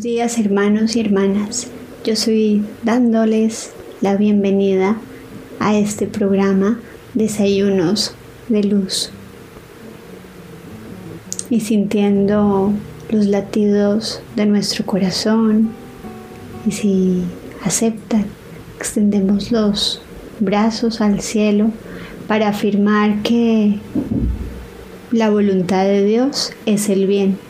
Días hermanos y hermanas. Yo soy dándoles la bienvenida a este programa Desayunos de Luz. Y sintiendo los latidos de nuestro corazón y si aceptan, extendemos los brazos al cielo para afirmar que la voluntad de Dios es el bien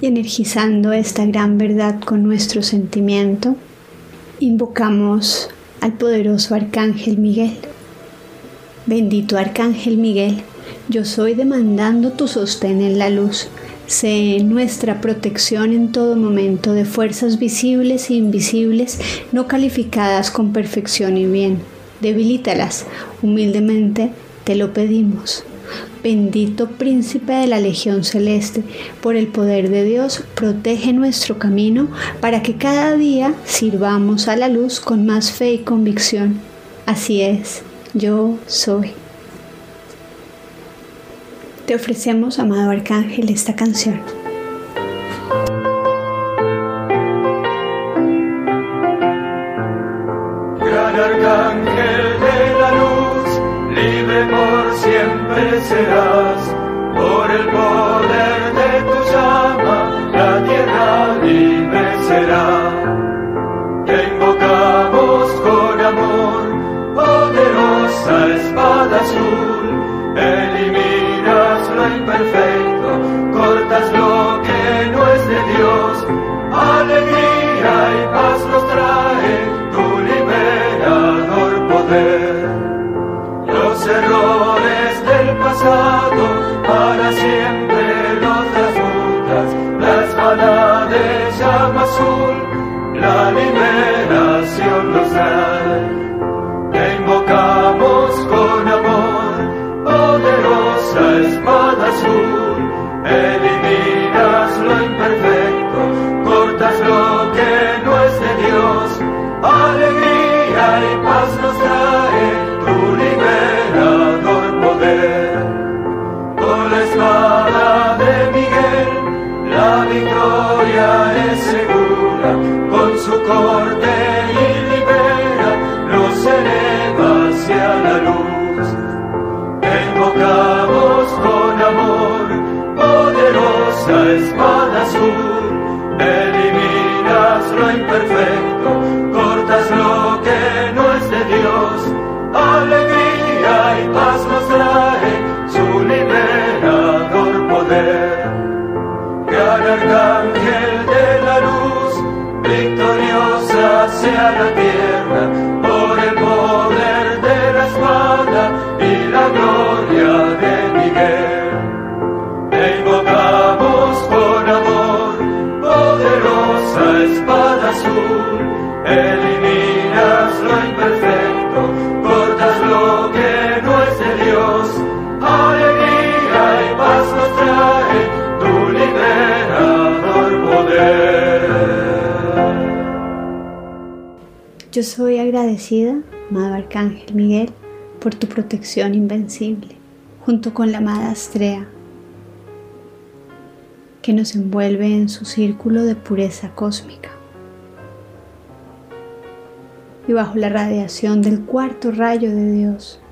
Y energizando esta gran verdad con nuestro sentimiento, invocamos al poderoso Arcángel Miguel. Bendito Arcángel Miguel, yo soy demandando tu sostén en la luz. Sé nuestra protección en todo momento de fuerzas visibles e invisibles no calificadas con perfección y bien. Debilítalas, humildemente te lo pedimos. Bendito príncipe de la Legión Celeste, por el poder de Dios, protege nuestro camino para que cada día sirvamos a la luz con más fe y convicción. Así es, yo soy. Te ofrecemos, amado Arcángel, esta canción. Yo soy agradecida, amado Arcángel Miguel, por tu protección invencible, junto con la amada Astrea, que nos envuelve en su círculo de pureza cósmica. Y bajo la radiación del cuarto rayo de Dios,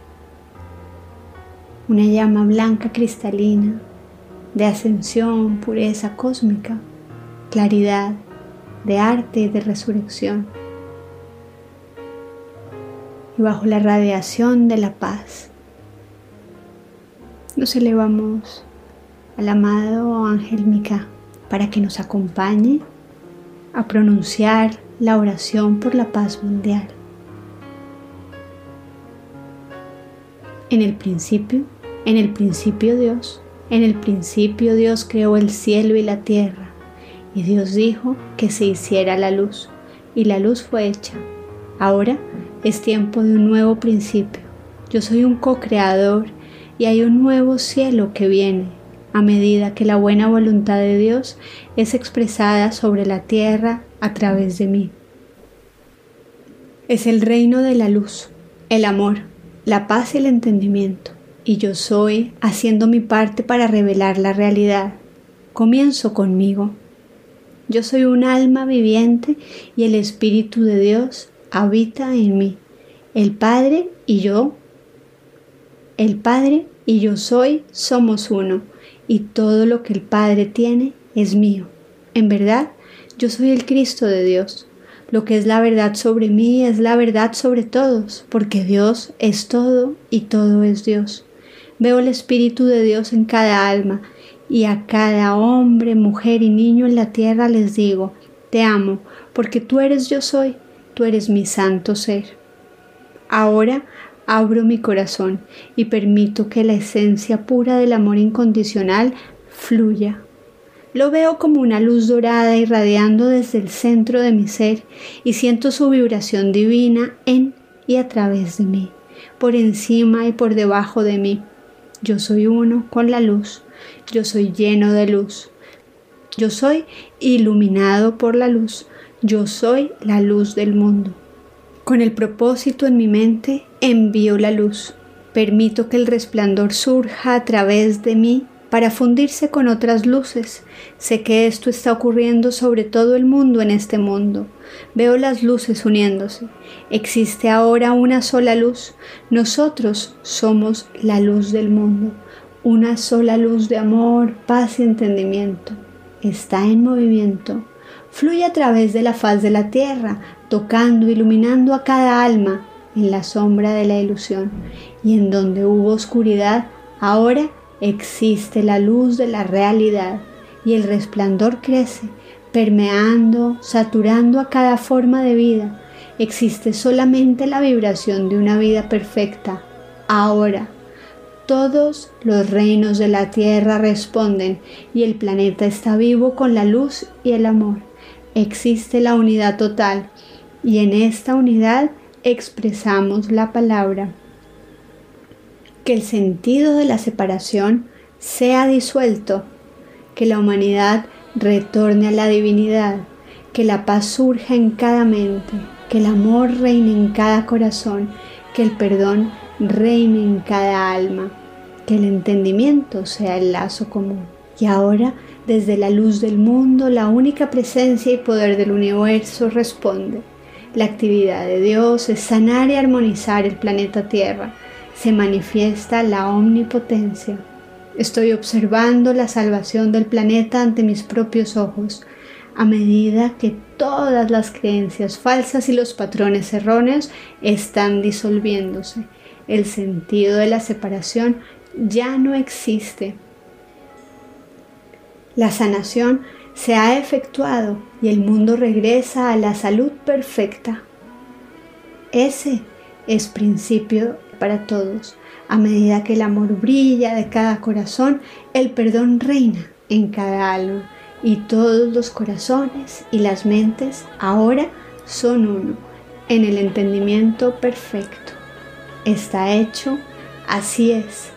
una llama blanca cristalina de ascensión, pureza cósmica, claridad, de arte y de resurrección y bajo la radiación de la paz. Nos elevamos al amado ángel Mica para que nos acompañe a pronunciar la oración por la paz mundial. En el principio, en el principio Dios, En el principio Dios creó el cielo y la tierra, y Dios dijo que se hiciera la luz, y la luz fue hecha. Ahora es tiempo de un nuevo principio. Yo soy un co-creador y hay un nuevo cielo que viene a medida que la buena voluntad de Dios es expresada sobre la tierra a través de mí. Es el reino de la luz, el amor, la paz y el entendimiento y yo soy haciendo mi parte para revelar la realidad. Comienzo conmigo. Yo soy un alma viviente y el Espíritu de Dios habita en mí. El Padre y yo, el Padre y yo soy, somos uno, y todo lo que el Padre tiene es mío. En verdad, yo soy el Cristo de Dios. Lo que es la verdad sobre mí es la verdad sobre todos, porque Dios es todo y todo es Dios. Veo el Espíritu de Dios en cada alma y a cada hombre, mujer y niño en la tierra les digo, te amo, porque tú eres yo soy, tú eres mi santo ser. Ahora abro mi corazón y permito que la esencia pura del amor incondicional fluya. Lo veo como una luz dorada irradiando desde el centro de mi ser y siento su vibración divina en y a través de mí, por encima y por debajo de mí. Yo soy uno con la luz. Yo soy lleno de luz. Yo soy iluminado por la luz. Yo soy la luz del mundo. Con el propósito en mi mente, envío la luz. Permito que el resplandor surja a través de mí para fundirse con otras luces. Sé que esto está ocurriendo sobre todo el mundo en este mundo. Veo las luces uniéndose. Existe ahora una sola luz. Nosotros somos la luz del mundo. Una sola luz de amor, paz y entendimiento. Está en movimiento. Fluye a través de la faz de la tierra, tocando, iluminando a cada alma en la sombra de la ilusión. Y en donde hubo oscuridad, ahora existe la luz de la realidad y el resplandor crece, permeando, saturando a cada forma de vida. Existe solamente la vibración de una vida perfecta. Ahora, todos los reinos de la tierra responden y el planeta está vivo con la luz y el amor. Existe la unidad total y en esta unidad expresamos la palabra que el sentido de la separación sea disuelto, que la humanidad retorne a la divinidad, que la paz surja en cada mente, que el amor reine en cada corazón, que el perdón reine en cada alma, que el entendimiento sea el lazo común. Y ahora, desde la luz del mundo, la única presencia y poder del universo responde. La actividad de Dios es sanar y armonizar el planeta Tierra, se manifiesta la omnipotencia. Estoy observando la salvación del planeta ante mis propios ojos, a medida que todas las creencias falsas y los patrones erróneos están disolviéndose. El sentido de la separación ya no existe. La sanación se ha efectuado y el mundo regresa a la salud perfecta. Ese es principio para todos. A medida que el amor brilla de cada corazón, el perdón reina en cada alma y todos los corazones y las mentes ahora son uno en el entendimiento perfecto. Está hecho, así es.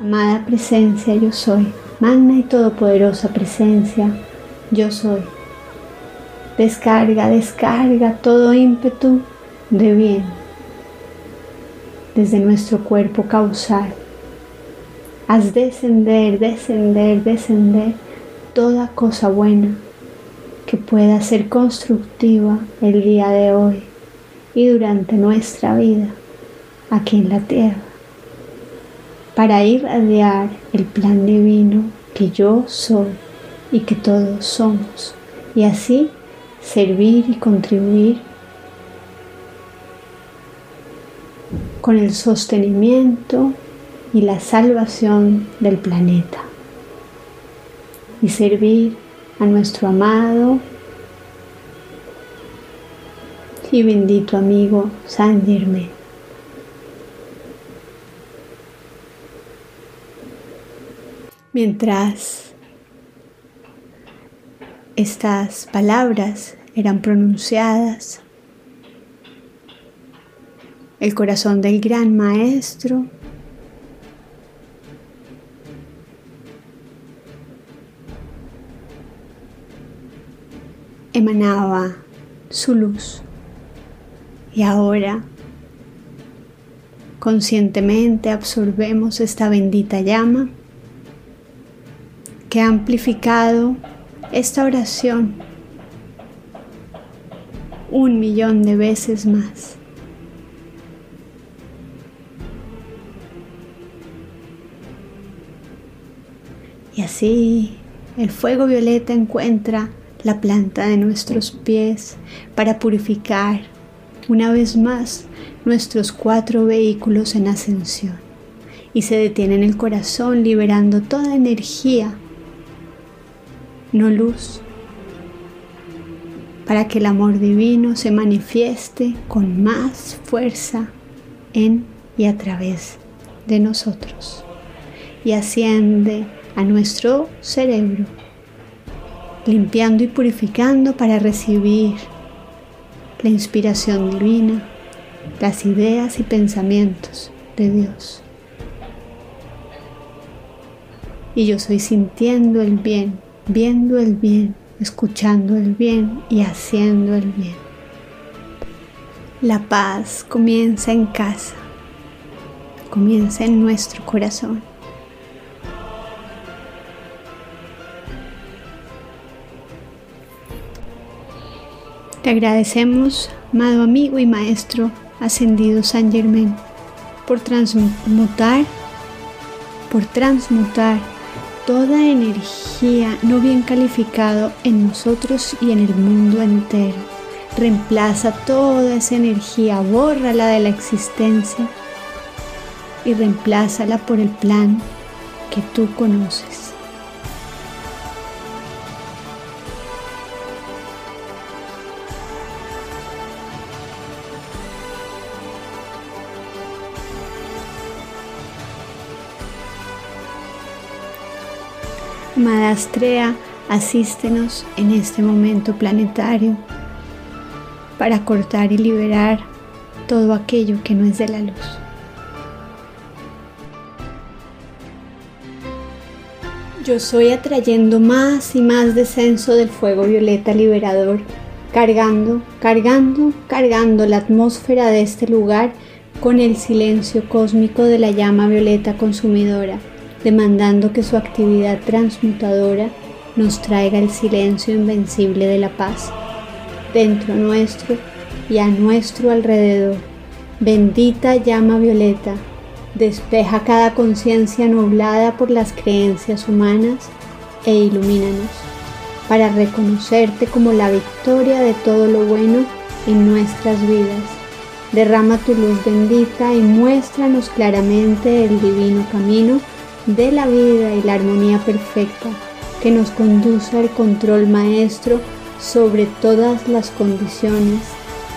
Amada presencia, yo soy. Magna y todopoderosa presencia, yo soy. Descarga, descarga todo ímpetu de bien desde nuestro cuerpo causal. Haz descender, descender, descender toda cosa buena que pueda ser constructiva el día de hoy y durante nuestra vida aquí en la tierra para irradiar el plan divino que yo soy y que todos somos y así servir y contribuir con el sostenimiento y la salvación del planeta y servir a nuestro amado y bendito amigo San Germain. Mientras estas palabras eran pronunciadas, el corazón del gran maestro emanaba su luz. Y ahora conscientemente absorbemos esta bendita llama que ha amplificado esta oración un millón de veces más. Y así el fuego violeta encuentra la planta de nuestros pies para purificar una vez más nuestros cuatro vehículos en ascensión y se detiene en el corazón liberando toda energía, no luz, para que el amor divino se manifieste con más fuerza en y a través de nosotros y asciende a nuestro cerebro limpiando y purificando para recibir la inspiración divina, las ideas y pensamientos de Dios. Y yo soy sintiendo el bien, viendo el bien, escuchando el bien y haciendo el bien. La paz comienza en casa, comienza en nuestro corazón. Te agradecemos, amado amigo y maestro ascendido San Germán, por transmutar, por transmutar toda energía no bien calificado en nosotros y en el mundo entero. Reemplaza toda esa energía, bórrala de la existencia y reemplázala por el plan que tú conoces. Amada asístenos en este momento planetario para cortar y liberar todo aquello que no es de la luz. Yo soy atrayendo más y más descenso del fuego violeta liberador, cargando, cargando, cargando la atmósfera de este lugar con el silencio cósmico de la llama violeta consumidora demandando que su actividad transmutadora nos traiga el silencio invencible de la paz, dentro nuestro y a nuestro alrededor. Bendita llama violeta, despeja cada conciencia nublada por las creencias humanas e ilumínanos para reconocerte como la victoria de todo lo bueno en nuestras vidas. Derrama tu luz bendita y muéstranos claramente el divino camino de la vida y la armonía perfecta que nos conduce al control maestro sobre todas las condiciones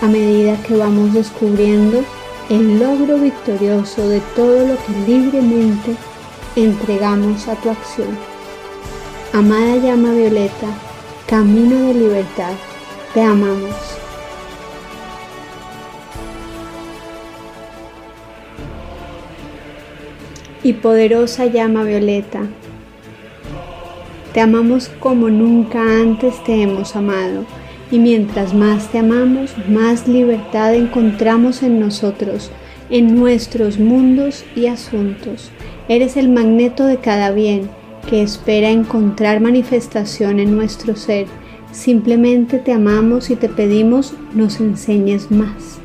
a medida que vamos descubriendo el logro victorioso de todo lo que libremente entregamos a tu acción. Amada llama violeta, camino de libertad, te amamos. Y poderosa llama violeta. Te amamos como nunca antes te hemos amado, y mientras más te amamos, más libertad encontramos en nosotros, en nuestros mundos y asuntos. Eres el magneto de cada bien que espera encontrar manifestación en nuestro ser. Simplemente te amamos y te pedimos nos enseñes más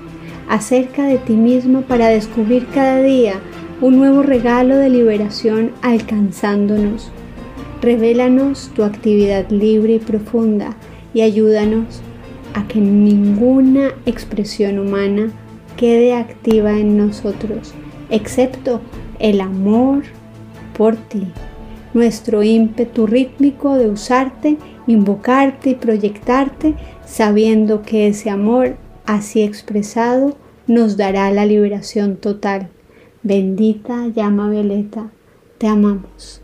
acerca de ti mismo para descubrir cada día un nuevo regalo de liberación alcanzándonos. Revélanos tu actividad libre y profunda y ayúdanos a que ninguna expresión humana quede activa en nosotros, excepto el amor por ti, nuestro ímpetu rítmico de usarte, invocarte y proyectarte, sabiendo que ese amor así expresado nos dará la liberación total. Bendita llama violeta, te amamos.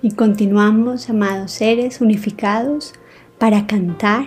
Y continuamos, amados seres unificados, para cantar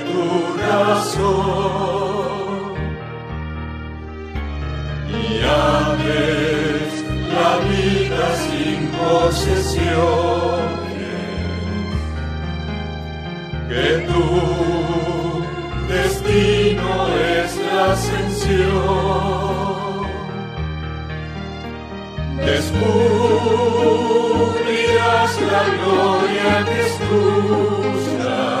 corazón y ames la vida sin posesiones. Que tu destino es la ascensión. Descubrirás la gloria que es tuya.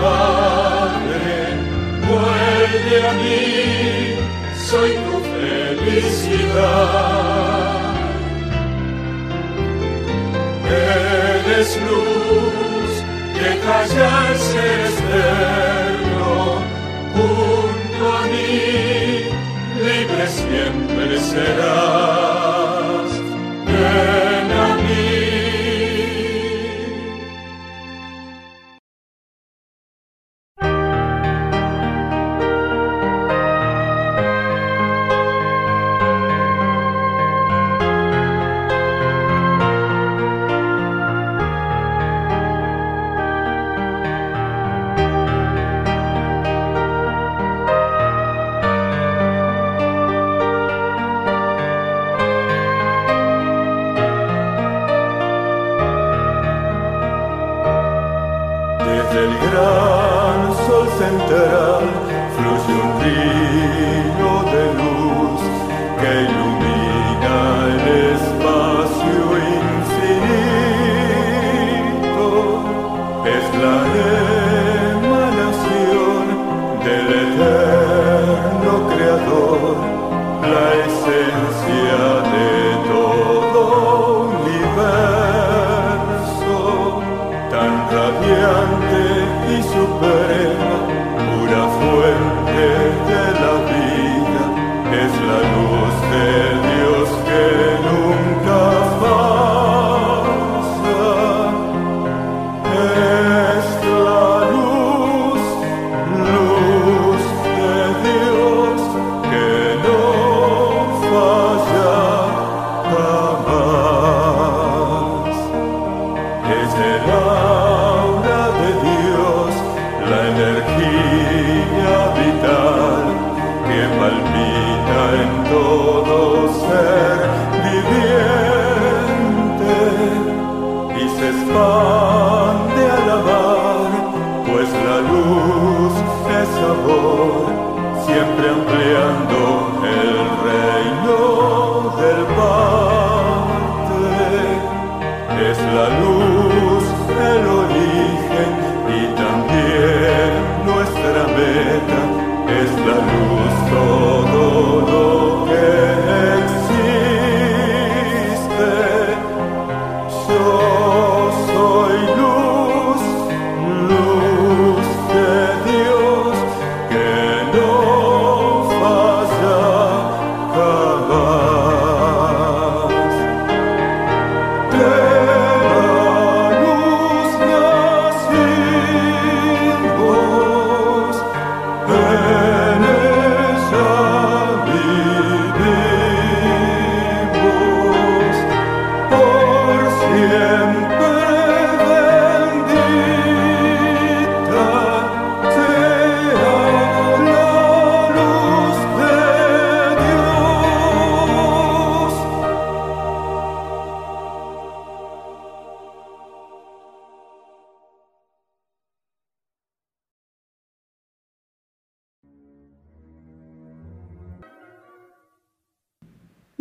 Padre, vuelve a mí, soy tu felicidad. Eres luz que callarse externo, junto a mí, libre siempre serás.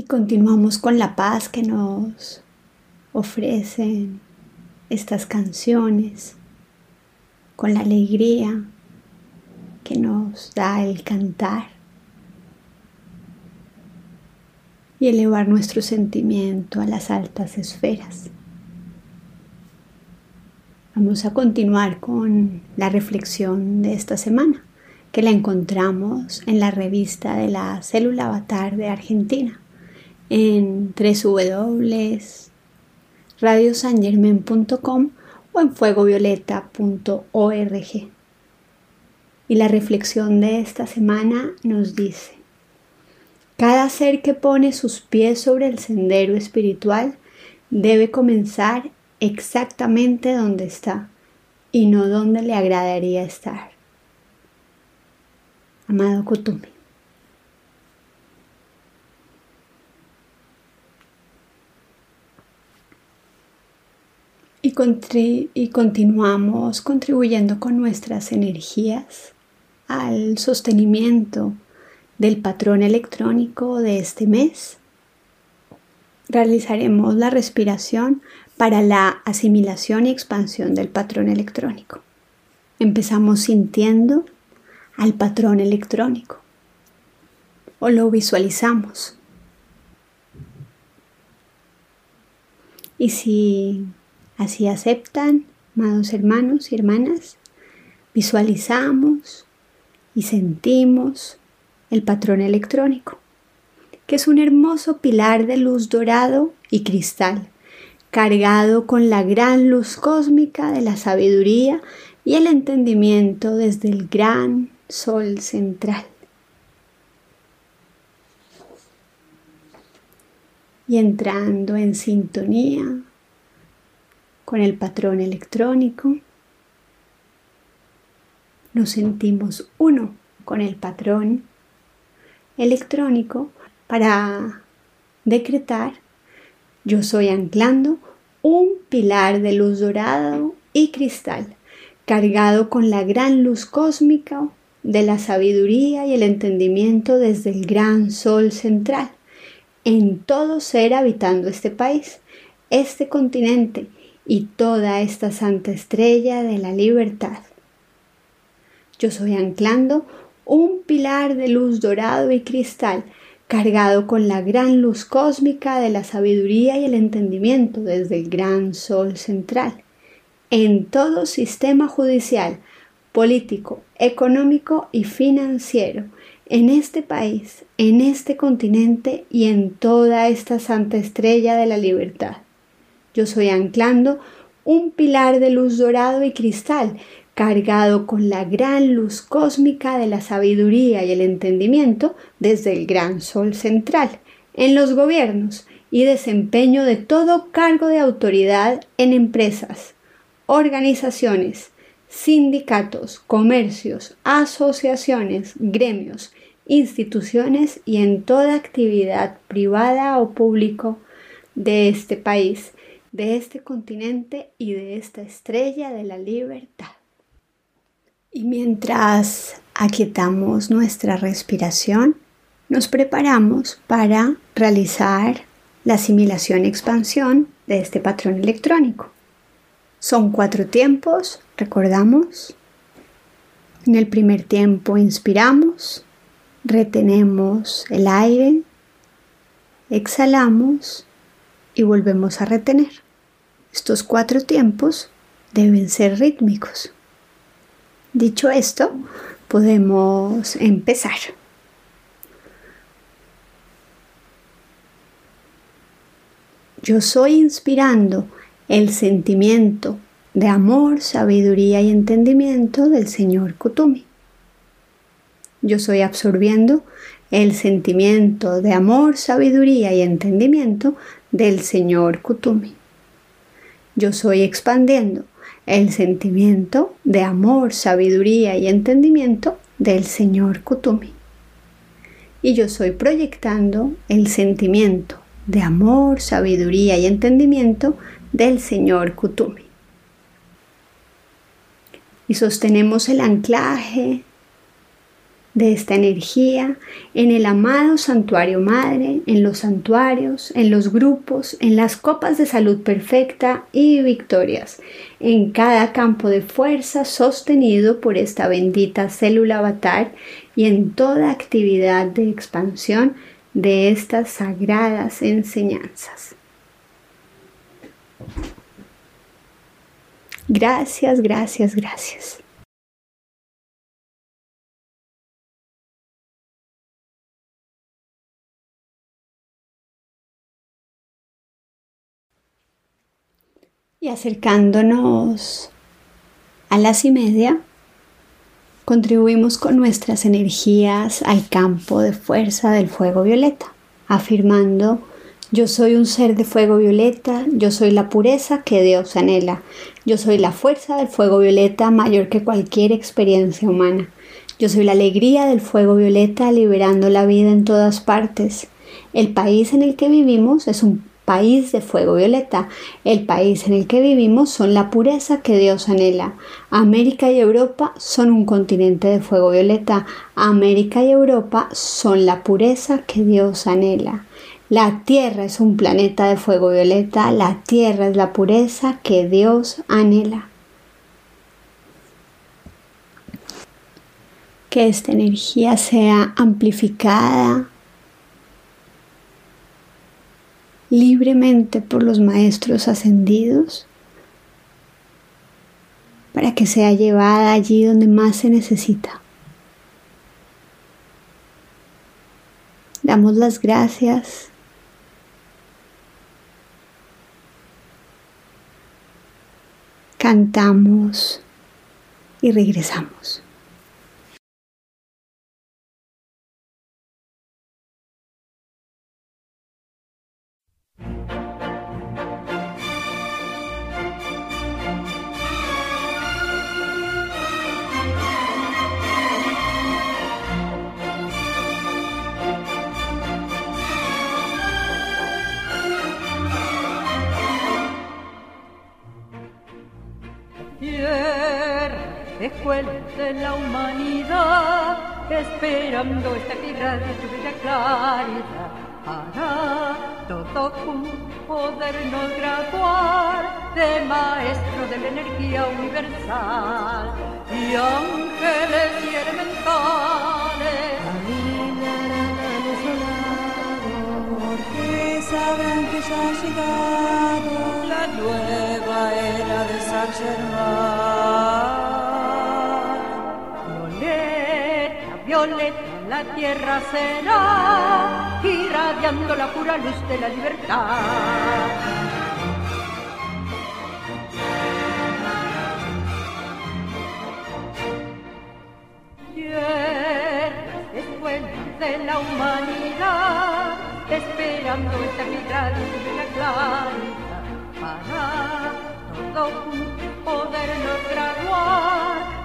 Con la paz que nos ofrecen estas canciones, con la alegría que nos da el cantar y elevar nuestro sentimiento a las altas esferas. Vamos a continuar con la reflexión de esta semana, que la encontramos en la revista de la Célula Avatar de Argentina en www.radiosangermen.com o en fuegovioleta.org. Y la reflexión de esta semana nos dice, cada ser que pone sus pies sobre el sendero espiritual debe comenzar exactamente donde está y no donde le agradaría estar. Amado Kutumi. Y, continuamos contribuyendo con nuestras energías al sostenimiento del patrón electrónico de este mes. Realizaremos la respiración para la asimilación y expansión del patrón electrónico. Empezamos sintiendo al patrón electrónico o lo visualizamos. Y si Así aceptan, amados hermanos y hermanas, visualizamos y sentimos el patrón electrónico, que es un hermoso pilar de luz dorado y cristal, cargado con la gran luz cósmica de la sabiduría y el entendimiento desde el gran sol central. Y entrando en sintonía con el patrón electrónico. Nos sentimos uno con el patrón electrónico para decretar yo soy anclando un pilar de luz dorado y cristal cargado con la gran luz cósmica de la sabiduría y el entendimiento desde el gran sol central en todo ser habitando este país, este continente y toda esta santa estrella de la libertad. Yo soy anclando un pilar de luz dorado y cristal cargado con la gran luz cósmica de la sabiduría y el entendimiento desde el gran sol central, en todo sistema judicial, político, económico y financiero, en este país, en este continente y en toda esta santa estrella de la libertad. Yo soy anclando un pilar de luz dorado y cristal, cargado con la gran luz cósmica de la sabiduría y el entendimiento desde el gran sol central, en los gobiernos y desempeño de todo cargo de autoridad en empresas, organizaciones, sindicatos, comercios, asociaciones, gremios, instituciones y en toda actividad privada o público de este país, de este continente y de esta estrella de la libertad. Y mientras aquietamos nuestra respiración, nos preparamos para realizar la asimilación-expansión de este patrón electrónico. Son cuatro tiempos, recordamos. En el primer tiempo inspiramos, retenemos el aire, exhalamos y volvemos a retener. Estos cuatro tiempos deben ser rítmicos. Dicho esto, podemos empezar. Yo soy inspirando el sentimiento de amor, sabiduría y entendimiento del Señor Kutumi. Yo soy absorbiendo el sentimiento de amor, sabiduría y entendimiento del Señor Kutumi. Yo soy expandiendo el sentimiento de amor, sabiduría y entendimiento del Señor Kutumi. Y yo soy proyectando el sentimiento de amor, sabiduría y entendimiento del Señor Kutumi. Y sostenemos el anclaje de esta energía en el amado santuario madre, en los santuarios, en los grupos, en las copas de salud perfecta y victorias, en cada campo de fuerza sostenido por esta bendita célula avatar y en toda actividad de expansión de estas sagradas enseñanzas. Gracias, gracias, gracias. Y acercándonos a las y media, contribuimos con nuestras energías al campo de fuerza del fuego violeta, afirmando yo soy un ser de fuego violeta, yo soy la pureza que Dios anhela, yo soy la fuerza del fuego violeta mayor que cualquier experiencia humana, yo soy la alegría del fuego violeta liberando la vida en todas partes. El país en el que vivimos es un país de fuego violeta. El país en el que vivimos son la pureza que Dios anhela. América y Europa son un continente de fuego violeta. América y Europa son la pureza que Dios anhela. La Tierra es un planeta de fuego violeta. La Tierra es la pureza que Dios anhela. Que esta energía sea amplificada, libremente por los maestros ascendidos para que sea llevada allí donde más se necesita. Damos las gracias. Cantamos y regresamos. Escuela de la humanidad, esperando esta tierra de tu bella claridad, para todo podernos graduar de maestro de la energía universal y ángeles y elementales. porque sabrán que ya ha llegado la nueva era de San. Violeta la tierra será, irradiando la pura luz de la libertad. Tierra, escuela de la humanidad, esperando esta mirada de la claridad para todo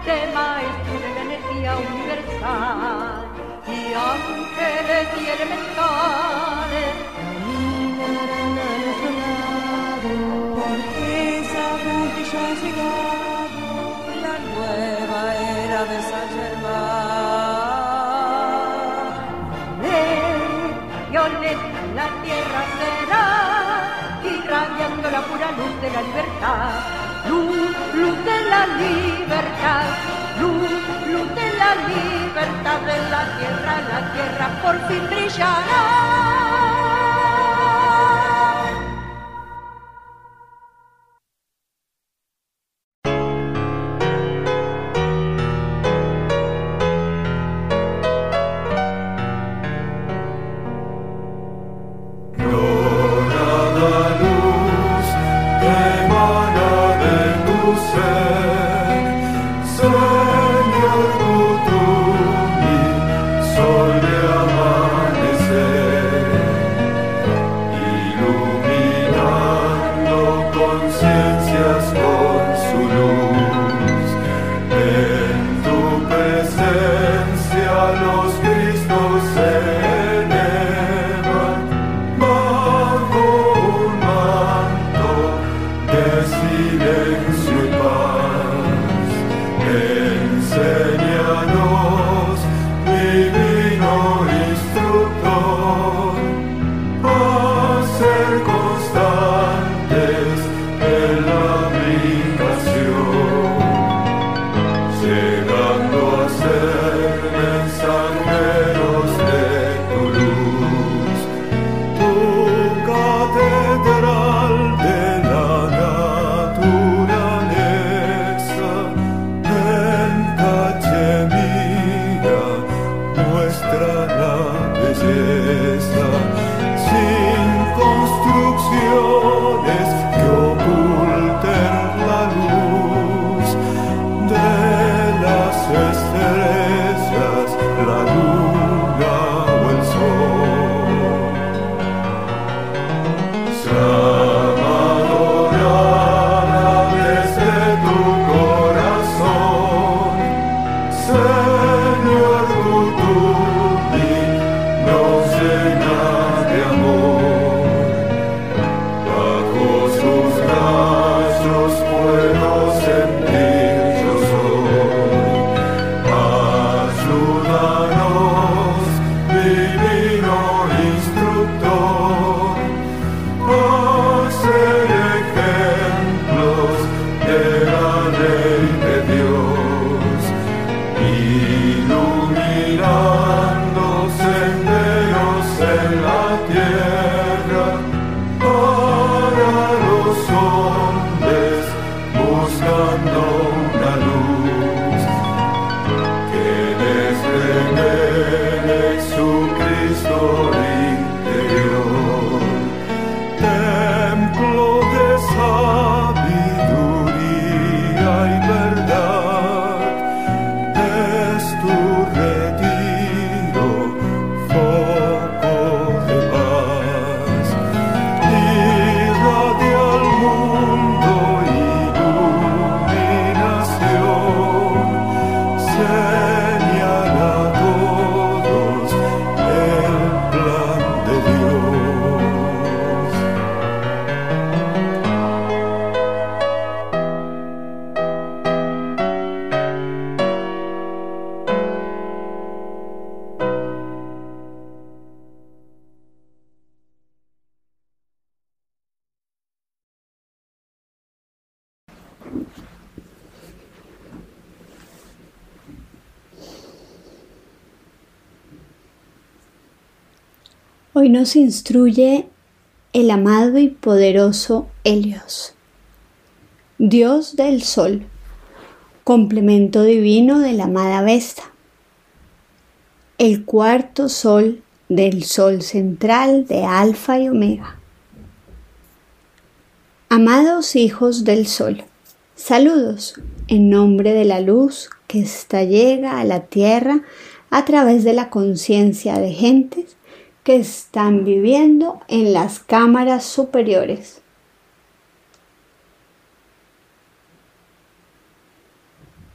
de maestro de la energía universal y ángeles y elementales eh, porque sabrán que ya ha llegado la nueva era de San Germán. Eh, Ven, violeta, la tierra será irradiando la pura luz de la libertad Luz, luz de la libertad, luz, luz de la libertad de la tierra, la tierra por fin brillará. Nos instruye el amado y poderoso Helios, Dios del Sol, complemento divino de la amada Vesta, el cuarto sol del Sol central de Alfa y Omega. Amados hijos del Sol, saludos en nombre de la luz que esta llega a la tierra a través de la conciencia de gentes que están viviendo en las cámaras superiores.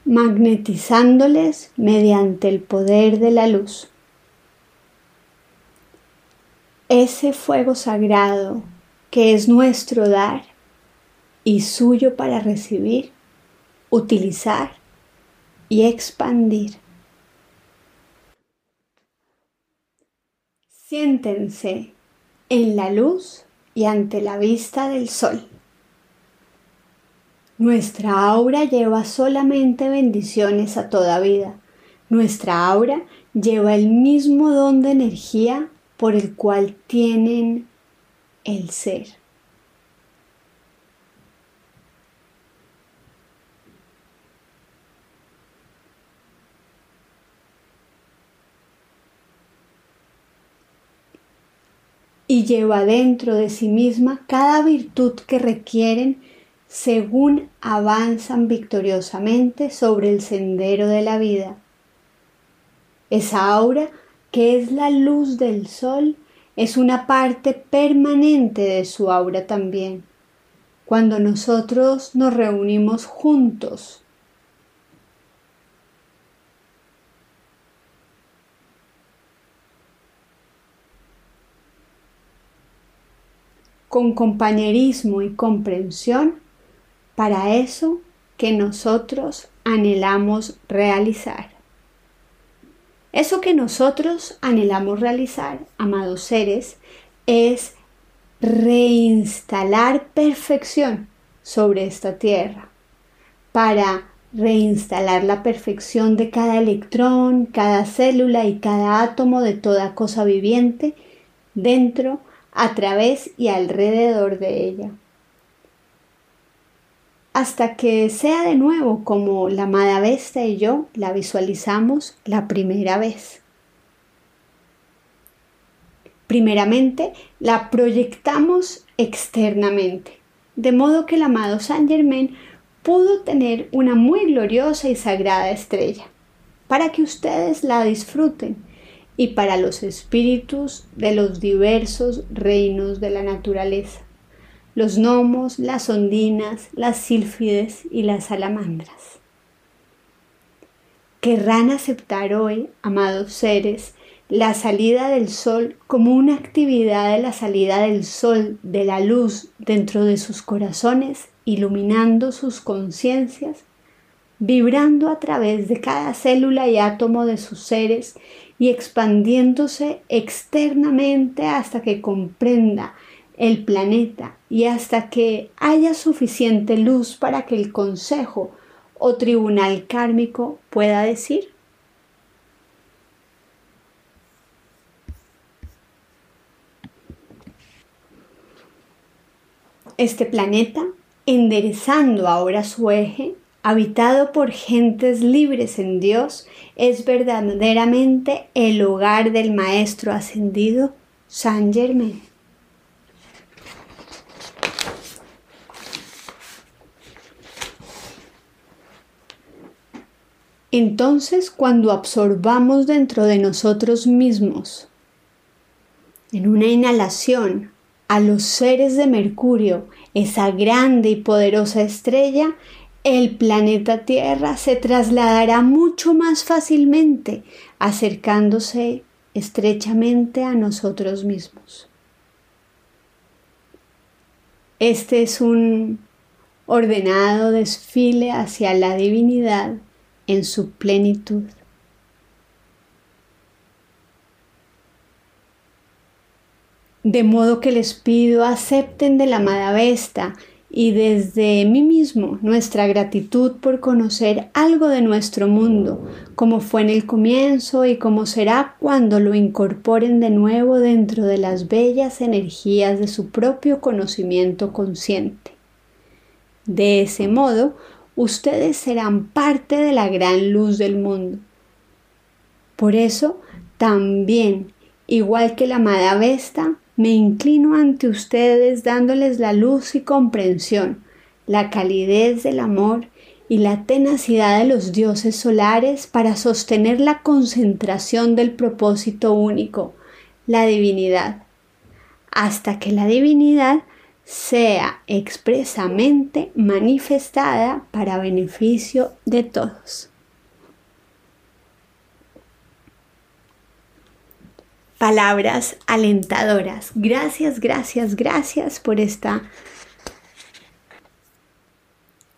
magnetizándoles mediante el poder de la luz. ese fuego sagrado que es nuestro dar y suyo para recibir, utilizar y expandir. Siéntense en la luz y ante la vista del sol. Nuestra aura lleva solamente bendiciones a toda vida. Nuestra aura lleva el mismo don de energía por el cual tienen el ser. Y lleva dentro de sí misma cada virtud que requieren según avanzan victoriosamente sobre el sendero de la vida. Esa aura, que es la luz del sol, es una parte permanente de su aura también. Cuando nosotros nos reunimos juntos con compañerismo y comprensión para eso que nosotros anhelamos realizar. Eso que nosotros anhelamos realizar, amados seres, es reinstalar perfección sobre esta tierra, para reinstalar la perfección de cada electrón, cada célula y cada átomo de toda cosa viviente dentro a través y alrededor de ella. Hasta que sea de nuevo como la amada Vesta y yo la visualizamos la primera vez. Primeramente, la proyectamos externamente, de modo que el amado Saint Germain pudo tener una muy gloriosa y sagrada estrella, para que ustedes la disfruten y para los espíritus de los diversos reinos de la naturaleza, los gnomos, las ondinas, las sílfides y las salamandras. Querrán aceptar hoy, amados seres, la salida del sol como una actividad de la salida del sol, de la luz dentro de sus corazones, iluminando sus conciencias, vibrando a través de cada célula y átomo de sus seres y expandiéndose externamente hasta que comprenda el planeta y hasta que haya suficiente luz para que el consejo o tribunal kármico pueda decir. Este planeta, enderezando ahora su eje, habitado por gentes libres en Dios, es verdaderamente el hogar del Maestro ascendido Saint Germain. Entonces, cuando absorbamos dentro de nosotros mismos, en una inhalación, a los seres de Mercurio, esa grande y poderosa estrella, el planeta Tierra se trasladará mucho más fácilmente, acercándose estrechamente a nosotros mismos. Este es un ordenado desfile hacia la divinidad en su plenitud. De modo que les pido acepten de la amada Vesta y desde mí mismo nuestra gratitud por conocer algo de nuestro mundo, como fue en el comienzo y como será cuando lo incorporen de nuevo dentro de las bellas energías de su propio conocimiento consciente. De ese modo, ustedes serán parte de la gran luz del mundo. Por eso, también, igual que la amada Vesta, me inclino ante ustedes dándoles la luz y comprensión, la calidez del amor y la tenacidad de los dioses solares para sostener la concentración del propósito único, la divinidad, hasta que la divinidad sea expresamente manifestada para beneficio de todos. Palabras alentadoras. Gracias, gracias, gracias por esta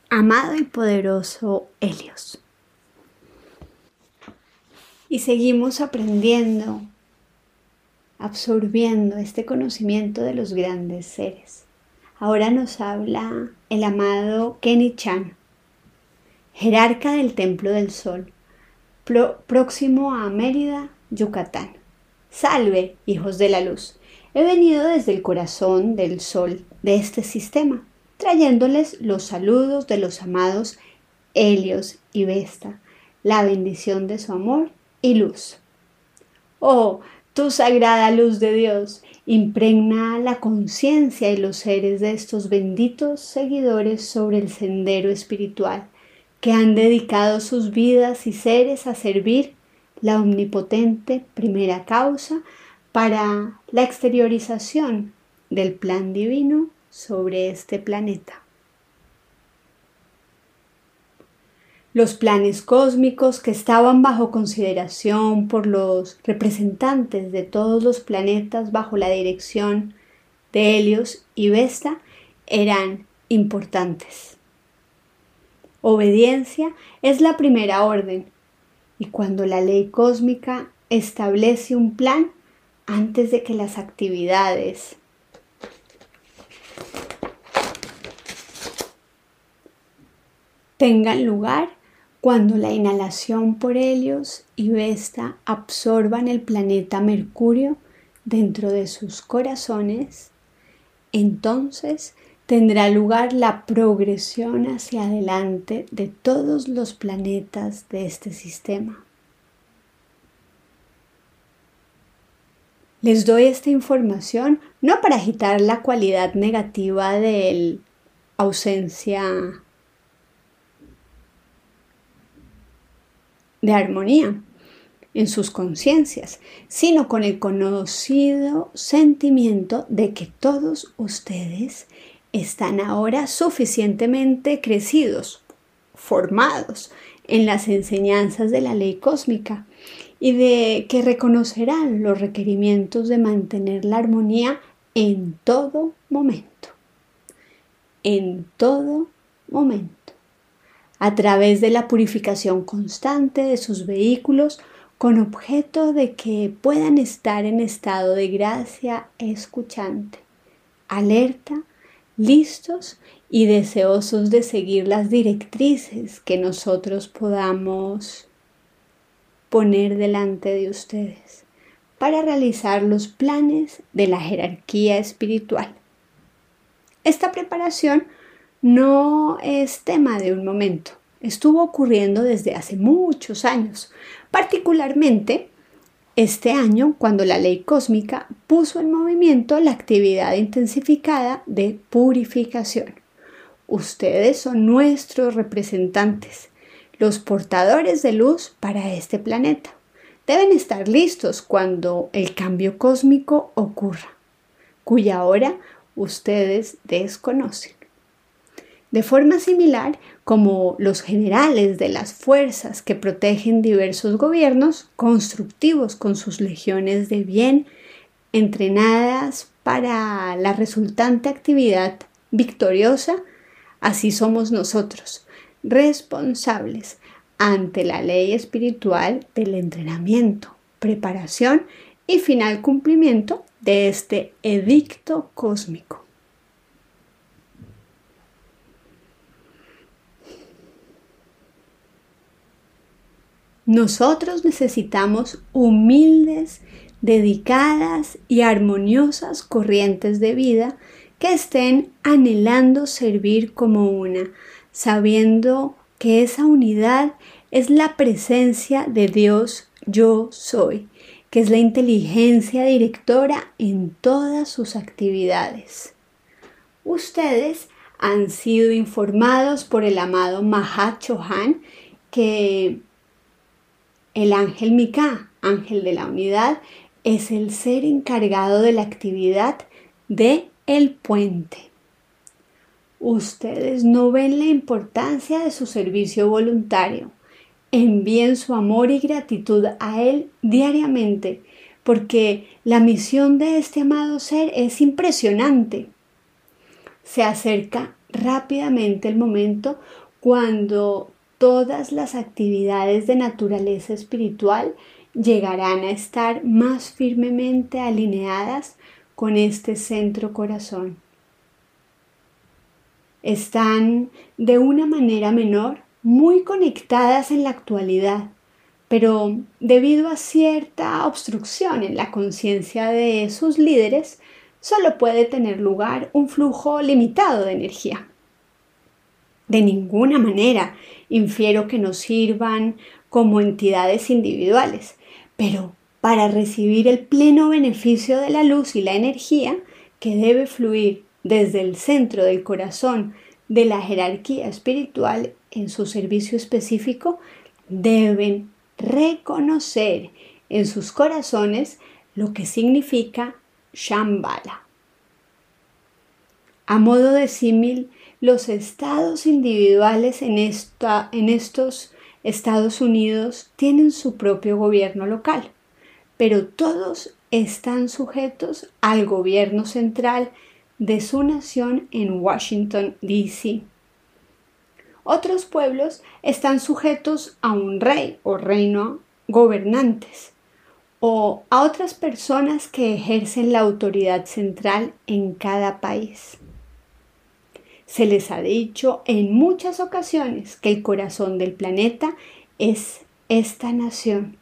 amado y poderoso Helios. Y seguimos aprendiendo, absorbiendo este conocimiento de los grandes seres. Ahora nos habla el amado Kenny Chan, jerarca del Templo del Sol, próximo a Mérida, Yucatán. Salve, hijos de la luz. He venido desde el corazón del Sol de este sistema trayéndoles los saludos de los amados Helios y Vesta, la bendición de su amor y luz. Oh, tu sagrada luz de Dios, impregna la conciencia y los seres de estos benditos seguidores sobre el sendero espiritual, que han dedicado sus vidas y seres a servir la omnipotente primera causa para la exteriorización del plan divino sobre este planeta. Los planes cósmicos que estaban bajo consideración por los representantes de todos los planetas bajo la dirección de Helios y Vesta eran importantes. Obediencia es la primera orden y cuando la ley cósmica establece un plan antes de que las actividades tengan lugar cuando la inhalación por Helios y Vesta absorban el planeta Mercurio dentro de sus corazones, entonces tendrá lugar la progresión hacia adelante de todos los planetas de este sistema. Les doy esta información no para agitar la cualidad negativa de ausencia de armonía en sus conciencias, sino con el conocido sentimiento de que todos ustedes están ahora suficientemente crecidos, formados en las enseñanzas de la ley cósmica y de que reconocerán los requerimientos de mantener la armonía en todo momento. En todo momento a través de la purificación constante de sus vehículos con objeto de que puedan estar en estado de gracia escuchante, alerta, listos y deseosos de seguir las directrices que nosotros podamos poner delante de ustedes para realizar los planes de la jerarquía espiritual. Esta preparación no es tema de un momento, estuvo ocurriendo desde hace muchos años, particularmente este año cuando la ley cósmica puso en movimiento la actividad intensificada de purificación. Ustedes son nuestros representantes, los portadores de luz para este planeta. Deben estar listos cuando el cambio cósmico ocurra, cuya hora ustedes desconocen. De forma similar, como los generales de las fuerzas que protegen diversos gobiernos constructivos con sus legiones de bien entrenadas para la resultante actividad victoriosa, así somos nosotros, responsables ante la ley espiritual del entrenamiento, preparación y final cumplimiento de este edicto cósmico. Nosotros necesitamos humildes, dedicadas y armoniosas corrientes de vida que estén anhelando servir como una, sabiendo que esa unidad es la presencia de Dios yo soy, que es la inteligencia directora en todas sus actividades. Ustedes han sido informados por el amado Mahat Chohan que el ángel Mika, ángel de la unidad, es el ser encargado de la actividad de el puente. Ustedes no ven la importancia de su servicio voluntario. Envíen su amor y gratitud a él diariamente, porque la misión de este amado ser es impresionante. Se acerca rápidamente el momento cuando todas las actividades de naturaleza espiritual llegarán a estar más firmemente alineadas con este centro corazón. Están de una manera menor muy conectadas en la actualidad, pero debido a cierta obstrucción en la conciencia de sus líderes, solo puede tener lugar un flujo limitado de energía. De ninguna manera infiero que nos sirvan como entidades individuales, pero para recibir el pleno beneficio de la luz y la energía que debe fluir desde el centro del corazón de la jerarquía espiritual en su servicio específico, deben reconocer en sus corazones lo que significa Shambhala. A modo de símil, los estados individuales en, estos Estados Unidos tienen su propio gobierno local, pero todos están sujetos al gobierno central de su nación en Washington, D.C. Otros pueblos están sujetos a un rey o reino gobernantes o a otras personas que ejercen la autoridad central en cada país. Se les ha dicho en muchas ocasiones que el corazón del planeta es esta nación,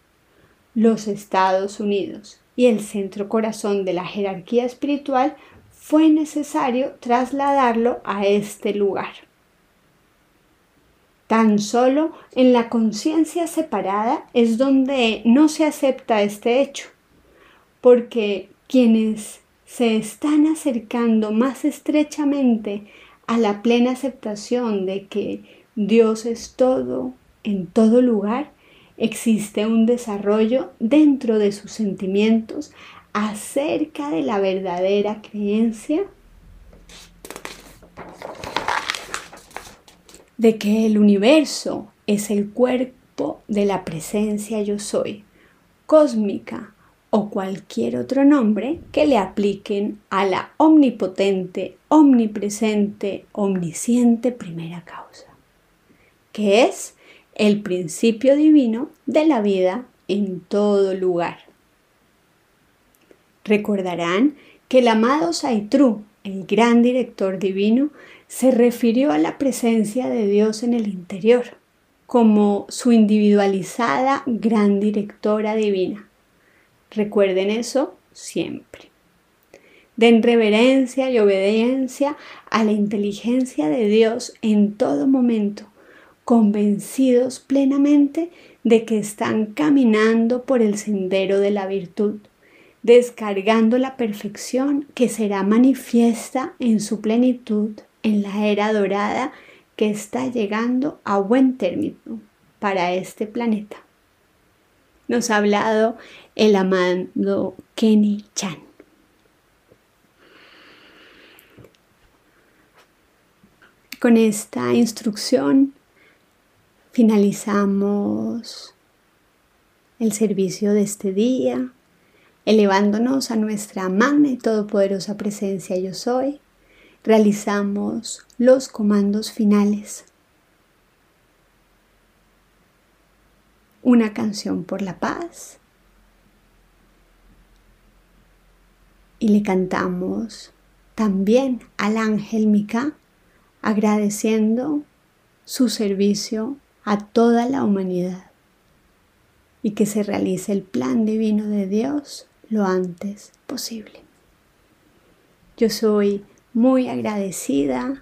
los Estados Unidos, y el centro corazón de la jerarquía espiritual fue necesario trasladarlo a este lugar. Tan solo en la conciencia separada es donde no se acepta este hecho, porque quienes se están acercando más estrechamente a la plena aceptación de que Dios es todo en todo lugar, existe un desarrollo dentro de sus sentimientos acerca de la verdadera creencia de que el universo es el cuerpo de la presencia yo soy, cósmica, o cualquier otro nombre que le apliquen a la omnipotente, omnipresente, omnisciente primera causa, que es el principio divino de la vida en todo lugar. Recordarán que el amado Saitru, el gran director divino, se refirió a la presencia de Dios en el interior como su individualizada gran directora divina Recuerden eso siempre. Den reverencia y obediencia a la inteligencia de Dios en todo momento, convencidos plenamente de que están caminando por el sendero de la virtud, descargando la perfección que será manifiesta en su plenitud en la era dorada que está llegando a buen término para este planeta nos ha hablado el amado Kenny Chan. Con esta instrucción finalizamos el servicio de este día, elevándonos a nuestra magna y todopoderosa presencia yo soy. Realizamos los comandos finales una canción por la paz y le cantamos también al ángel Mika agradeciendo su servicio a toda la humanidad y que se realice el plan divino de Dios lo antes posible. Yo soy muy agradecida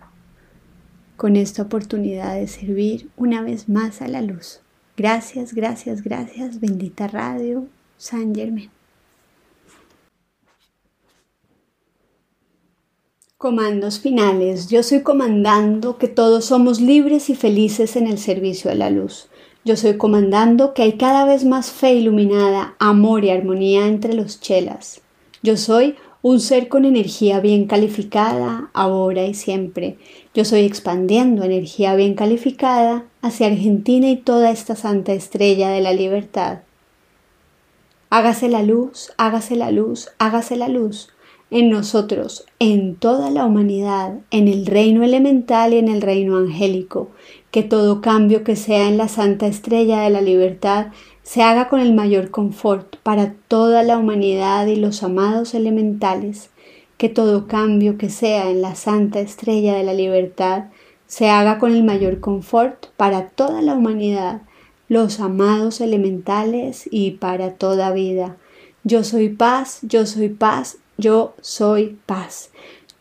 con esta oportunidad de servir una vez más a la luz. Gracias, gracias, gracias, bendita Radio San Germán. Comandos finales. Yo soy comandando que todos somos libres y felices en el servicio a la luz. Yo soy comandando que hay cada vez más fe iluminada, amor y armonía entre los chelas. Yo soy un ser con energía bien calificada, ahora y siempre. Yo soy expandiendo energía bien calificada hacia Argentina y toda esta santa estrella de la libertad. Hágase la luz, hágase la luz, hágase la luz en nosotros, en toda la humanidad, en el reino elemental y en el reino angélico, que todo cambio que sea en la santa estrella de la libertad se haga con el mayor confort para toda la humanidad y los amados elementales, que todo cambio que sea en la santa estrella de la libertad se haga con el mayor confort para toda la humanidad, los amados elementales y para toda vida. Yo soy paz, yo soy paz, yo soy paz.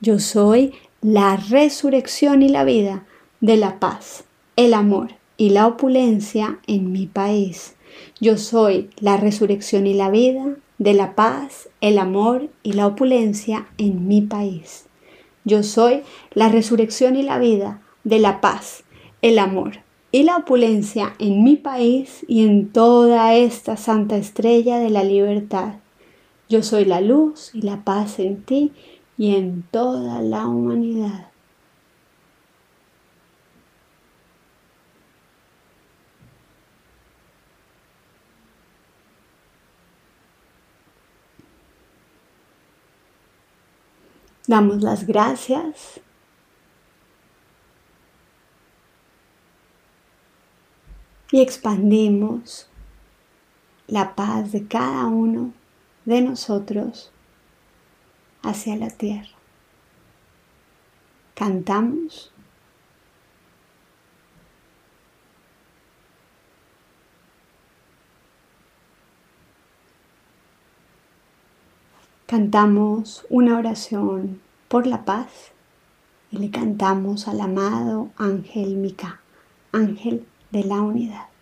Yo soy la resurrección y la vida de la paz, el amor y la opulencia en mi país. Yo soy la resurrección y la vida de la paz, el amor y la opulencia en mi país. Yo soy la resurrección y la vida de la paz, el amor y la opulencia en mi país y en toda esta santa estrella de la libertad. Yo soy la luz y la paz en ti y en toda la humanidad. Damos las gracias. Y expandimos la paz de cada uno de nosotros hacia la tierra. Cantamos. Cantamos una oración por la paz y le cantamos al amado ángel Mica, ángel de la unidad.